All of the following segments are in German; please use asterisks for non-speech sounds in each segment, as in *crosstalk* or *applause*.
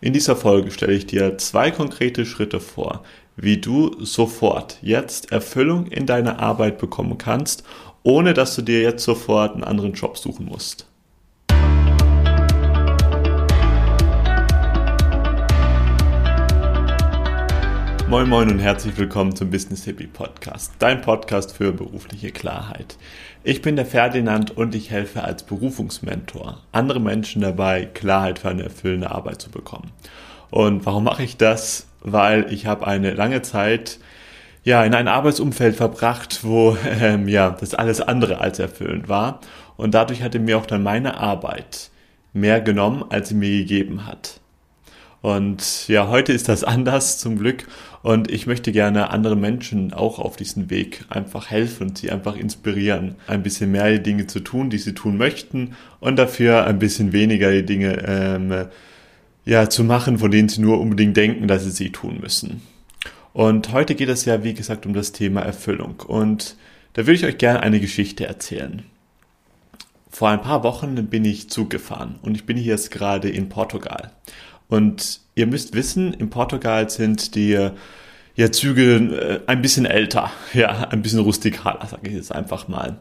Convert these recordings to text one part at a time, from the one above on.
In dieser Folge stelle ich dir zwei konkrete Schritte vor, wie du sofort jetzt Erfüllung in deiner Arbeit bekommen kannst, ohne dass du dir jetzt sofort einen anderen Job suchen musst. Moin Moin und herzlich willkommen zum Business Hippie Podcast, dein Podcast für berufliche Klarheit. Ich bin der Ferdinand und ich helfe als Berufungsmentor andere Menschen dabei, Klarheit für eine erfüllende Arbeit zu bekommen. Und warum mache ich das? Weil ich habe eine lange Zeit ja in ein Arbeitsumfeld verbracht, wo ähm, ja das alles andere als erfüllend war und dadurch hatte mir auch dann meine Arbeit mehr genommen, als sie mir gegeben hat. Und ja, heute ist das *laughs* anders zum Glück und ich möchte gerne anderen Menschen auch auf diesen Weg einfach helfen und sie einfach inspirieren, ein bisschen mehr die Dinge zu tun, die sie tun möchten und dafür ein bisschen weniger die Dinge ähm, ja, zu machen, von denen sie nur unbedingt denken, dass sie sie tun müssen. Und heute geht es ja, wie gesagt, um das Thema Erfüllung. Und da würde ich euch gerne eine Geschichte erzählen. Vor ein paar Wochen bin ich Zug gefahren und ich bin hier jetzt gerade in Portugal. Und ihr müsst wissen, in Portugal sind die ja, Züge äh, ein bisschen älter, *laughs* ja, ein bisschen rustikaler, sage ich jetzt einfach mal.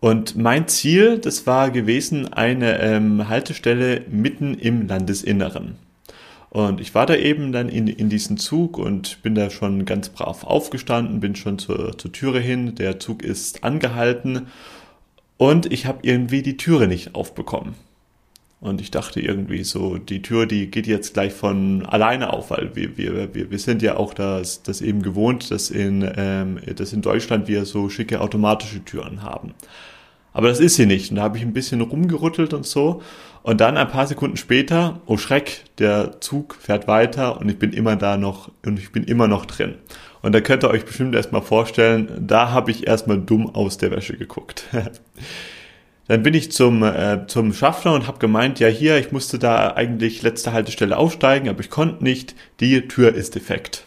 Und mein Ziel, das war gewesen, eine ähm, Haltestelle mitten im Landesinneren. Und ich war da eben dann in, in diesen Zug und bin da schon ganz brav aufgestanden, bin schon zur, zur Türe hin, der Zug ist angehalten und ich habe irgendwie die Türe nicht aufbekommen. Und ich dachte irgendwie so, die Tür, die geht jetzt gleich von alleine auf, weil wir, wir, wir, wir sind ja auch das, das eben gewohnt, dass in, ähm, dass in Deutschland wir so schicke automatische Türen haben. Aber das ist sie nicht. Und da habe ich ein bisschen rumgerüttelt und so. Und dann ein paar Sekunden später, oh Schreck, der Zug fährt weiter und ich bin immer da noch und ich bin immer noch drin. Und da könnt ihr euch bestimmt erstmal vorstellen, da habe ich erstmal dumm aus der Wäsche geguckt. *laughs* Dann bin ich zum, äh, zum Schaffner und habe gemeint, ja hier, ich musste da eigentlich letzte Haltestelle aufsteigen, aber ich konnte nicht, die Tür ist defekt.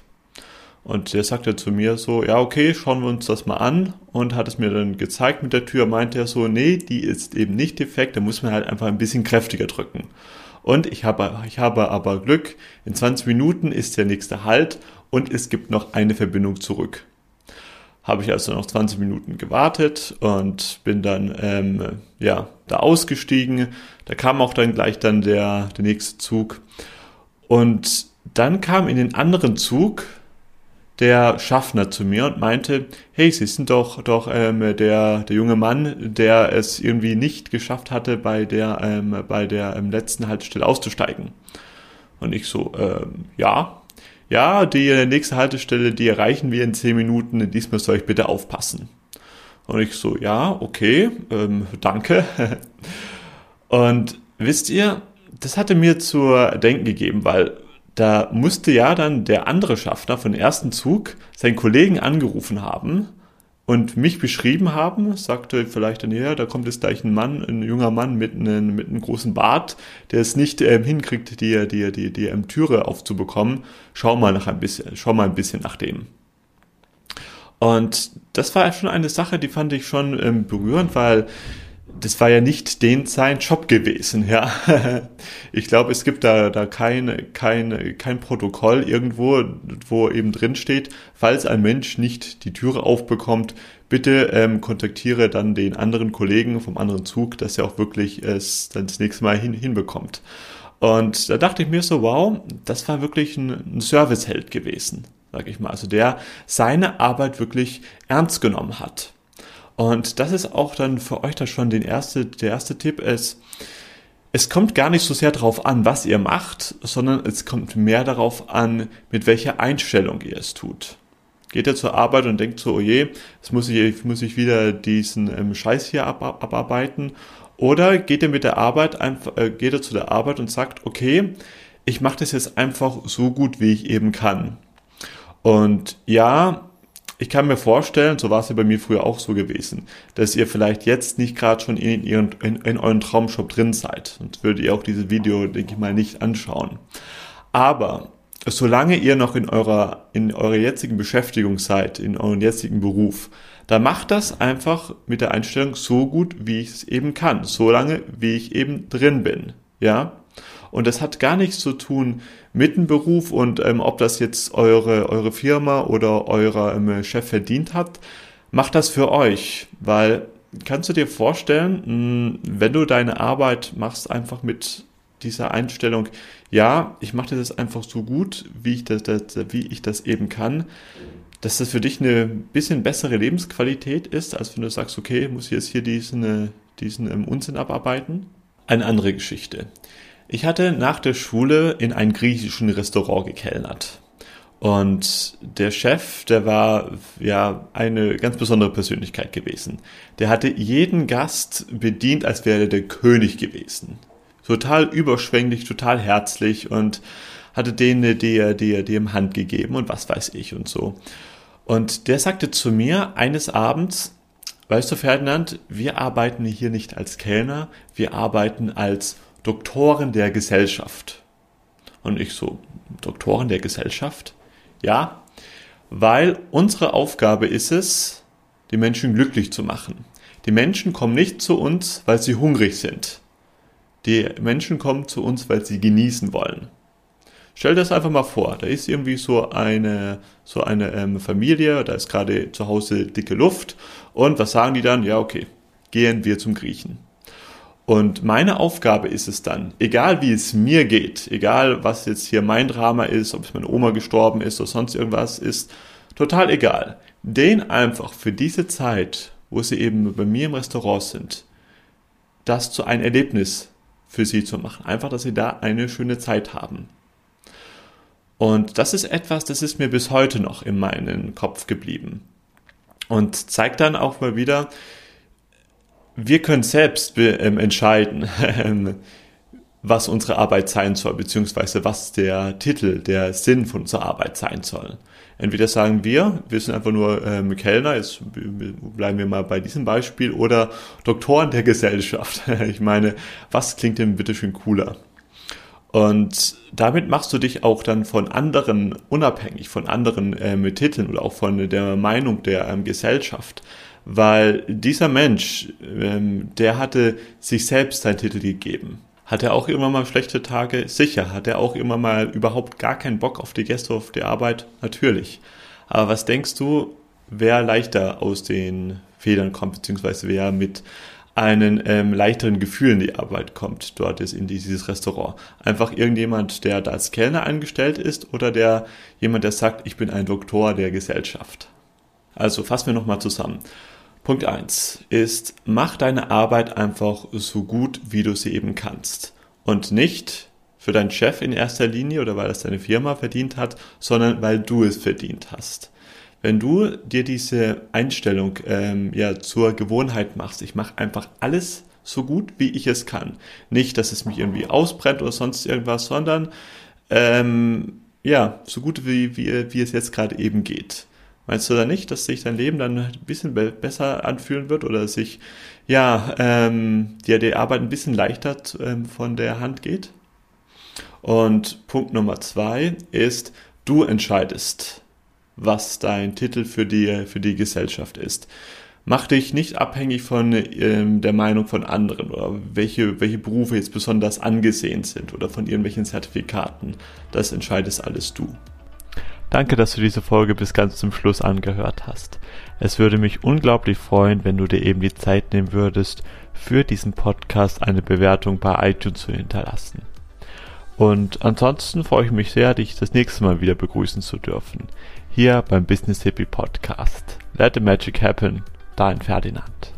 Und der sagte zu mir so, ja okay, schauen wir uns das mal an und hat es mir dann gezeigt mit der Tür, meinte er so, nee, die ist eben nicht defekt, da muss man halt einfach ein bisschen kräftiger drücken. Und ich habe, ich habe aber Glück, in 20 Minuten ist der nächste Halt und es gibt noch eine Verbindung zurück habe ich also noch 20 Minuten gewartet und bin dann ähm, ja da ausgestiegen. Da kam auch dann gleich dann der, der nächste Zug. Und dann kam in den anderen Zug der Schaffner zu mir und meinte, hey, Sie sind doch doch ähm, der der junge Mann, der es irgendwie nicht geschafft hatte, bei der ähm, bei der ähm, letzten Haltestelle auszusteigen. Und ich so, ähm, ja, ja, die nächste Haltestelle, die erreichen wir in zehn Minuten, diesmal soll ich bitte aufpassen. Und ich so, ja, okay, ähm, danke. *laughs* Und wisst ihr, das hatte mir zu denken gegeben, weil da musste ja dann der andere Schaffner von ersten Zug seinen Kollegen angerufen haben und mich beschrieben haben, sagte vielleicht dann, ja, da kommt jetzt gleich ein Mann, ein junger Mann mit einem, mit einem großen Bart, der es nicht ähm, hinkriegt, die, die, die, die ähm, Türe aufzubekommen. Schau mal nach ein bisschen, schau mal ein bisschen nach dem. Und das war schon eine Sache, die fand ich schon ähm, berührend, weil das war ja nicht den sein Job gewesen, ja. *laughs* Ich glaube, es gibt da, da kein, kein, kein Protokoll irgendwo, wo eben drin steht, falls ein Mensch nicht die Türe aufbekommt, bitte ähm, kontaktiere dann den anderen Kollegen vom anderen Zug, dass er auch wirklich es dann das nächste Mal hin, hinbekommt. Und da dachte ich mir so, wow, das war wirklich ein, ein Serviceheld gewesen, sag ich mal. Also der seine Arbeit wirklich ernst genommen hat. Und das ist auch dann für euch da schon den erste, der erste Tipp ist, es kommt gar nicht so sehr darauf an, was ihr macht, sondern es kommt mehr darauf an, mit welcher Einstellung ihr es tut. Geht ihr zur Arbeit und denkt so, oh je, jetzt muss ich, muss ich wieder diesen ähm, Scheiß hier ab, abarbeiten. Oder geht ihr mit der Arbeit einfach, äh, geht ihr zu der Arbeit und sagt, okay, ich mache das jetzt einfach so gut, wie ich eben kann. Und ja, ich kann mir vorstellen, so war es ja bei mir früher auch so gewesen, dass ihr vielleicht jetzt nicht gerade schon in, ihren, in, in euren Traumshop drin seid. Sonst würdet ihr auch dieses Video, denke ich mal, nicht anschauen. Aber solange ihr noch in eurer, in eurer jetzigen Beschäftigung seid, in eurem jetzigen Beruf, dann macht das einfach mit der Einstellung so gut, wie ich es eben kann. So lange, wie ich eben drin bin. Ja? Und das hat gar nichts zu tun mit dem Beruf und ähm, ob das jetzt eure, eure Firma oder euer ähm, Chef verdient hat. Macht das für euch, weil kannst du dir vorstellen, hm, wenn du deine Arbeit machst, einfach mit dieser Einstellung, ja, ich mache das einfach so gut, wie ich das, das, wie ich das eben kann, dass das für dich eine bisschen bessere Lebensqualität ist, als wenn du sagst, okay, muss ich jetzt hier diesen, diesen ähm, Unsinn abarbeiten. Eine andere Geschichte. Ich hatte nach der Schule in einem griechischen Restaurant gekellnert. Und der Chef, der war ja eine ganz besondere Persönlichkeit gewesen. Der hatte jeden Gast bedient, als wäre er der König gewesen. Total überschwänglich, total herzlich und hatte denen die, die, die im Hand gegeben und was weiß ich und so. Und der sagte zu mir eines Abends, weißt du Ferdinand, wir arbeiten hier nicht als Kellner, wir arbeiten als Doktoren der Gesellschaft. Und ich so, Doktoren der Gesellschaft? Ja, weil unsere Aufgabe ist es, die Menschen glücklich zu machen. Die Menschen kommen nicht zu uns, weil sie hungrig sind. Die Menschen kommen zu uns, weil sie genießen wollen. Stell dir das einfach mal vor, da ist irgendwie so eine, so eine ähm, Familie, da ist gerade zu Hause dicke Luft und was sagen die dann? Ja, okay, gehen wir zum Griechen. Und meine Aufgabe ist es dann, egal wie es mir geht, egal was jetzt hier mein Drama ist, ob es meine Oma gestorben ist oder sonst irgendwas ist, total egal. Den einfach für diese Zeit, wo sie eben bei mir im Restaurant sind, das zu einem Erlebnis für sie zu machen. Einfach, dass sie da eine schöne Zeit haben. Und das ist etwas, das ist mir bis heute noch in meinen Kopf geblieben. Und zeigt dann auch mal wieder, wir können selbst ähm, entscheiden, *laughs* was unsere Arbeit sein soll, beziehungsweise was der Titel, der Sinn von unserer Arbeit sein soll. Entweder sagen wir, wir sind einfach nur ähm, Kellner, jetzt bleiben wir mal bei diesem Beispiel, oder Doktoren der Gesellschaft. *laughs* ich meine, was klingt denn bitte schön cooler? Und damit machst du dich auch dann von anderen unabhängig, von anderen ähm, Titeln oder auch von der Meinung der ähm, Gesellschaft. Weil dieser Mensch, ähm, der hatte sich selbst seinen Titel gegeben. Hat er auch immer mal schlechte Tage? Sicher. Hat er auch immer mal überhaupt gar keinen Bock auf die Gäste, auf die Arbeit? Natürlich. Aber was denkst du, wer leichter aus den Federn kommt, beziehungsweise wer mit einen ähm, leichteren Gefühl in die Arbeit kommt, dort ist in dieses Restaurant. Einfach irgendjemand, der da als Kellner angestellt ist oder der jemand, der sagt, ich bin ein Doktor der Gesellschaft. Also fassen wir nochmal zusammen. Punkt eins ist, mach deine Arbeit einfach so gut, wie du sie eben kannst. Und nicht für deinen Chef in erster Linie oder weil es deine Firma verdient hat, sondern weil du es verdient hast. Wenn du dir diese Einstellung ähm, ja zur Gewohnheit machst, ich mache einfach alles so gut, wie ich es kann. Nicht, dass es mich irgendwie ausbrennt oder sonst irgendwas, sondern ähm, ja, so gut wie, wie, wie es jetzt gerade eben geht. Meinst du da nicht, dass sich dein Leben dann ein bisschen be besser anfühlen wird oder sich ja ähm, dir die Arbeit ein bisschen leichter ähm, von der Hand geht? Und Punkt Nummer zwei ist, du entscheidest was dein Titel für die, für die Gesellschaft ist. Mach dich nicht abhängig von ähm, der Meinung von anderen oder welche, welche Berufe jetzt besonders angesehen sind oder von irgendwelchen Zertifikaten. Das entscheidest alles du. Danke, dass du diese Folge bis ganz zum Schluss angehört hast. Es würde mich unglaublich freuen, wenn du dir eben die Zeit nehmen würdest, für diesen Podcast eine Bewertung bei iTunes zu hinterlassen. Und ansonsten freue ich mich sehr, dich das nächste Mal wieder begrüßen zu dürfen hier beim Business Hippie Podcast. Let the Magic Happen, dein Ferdinand.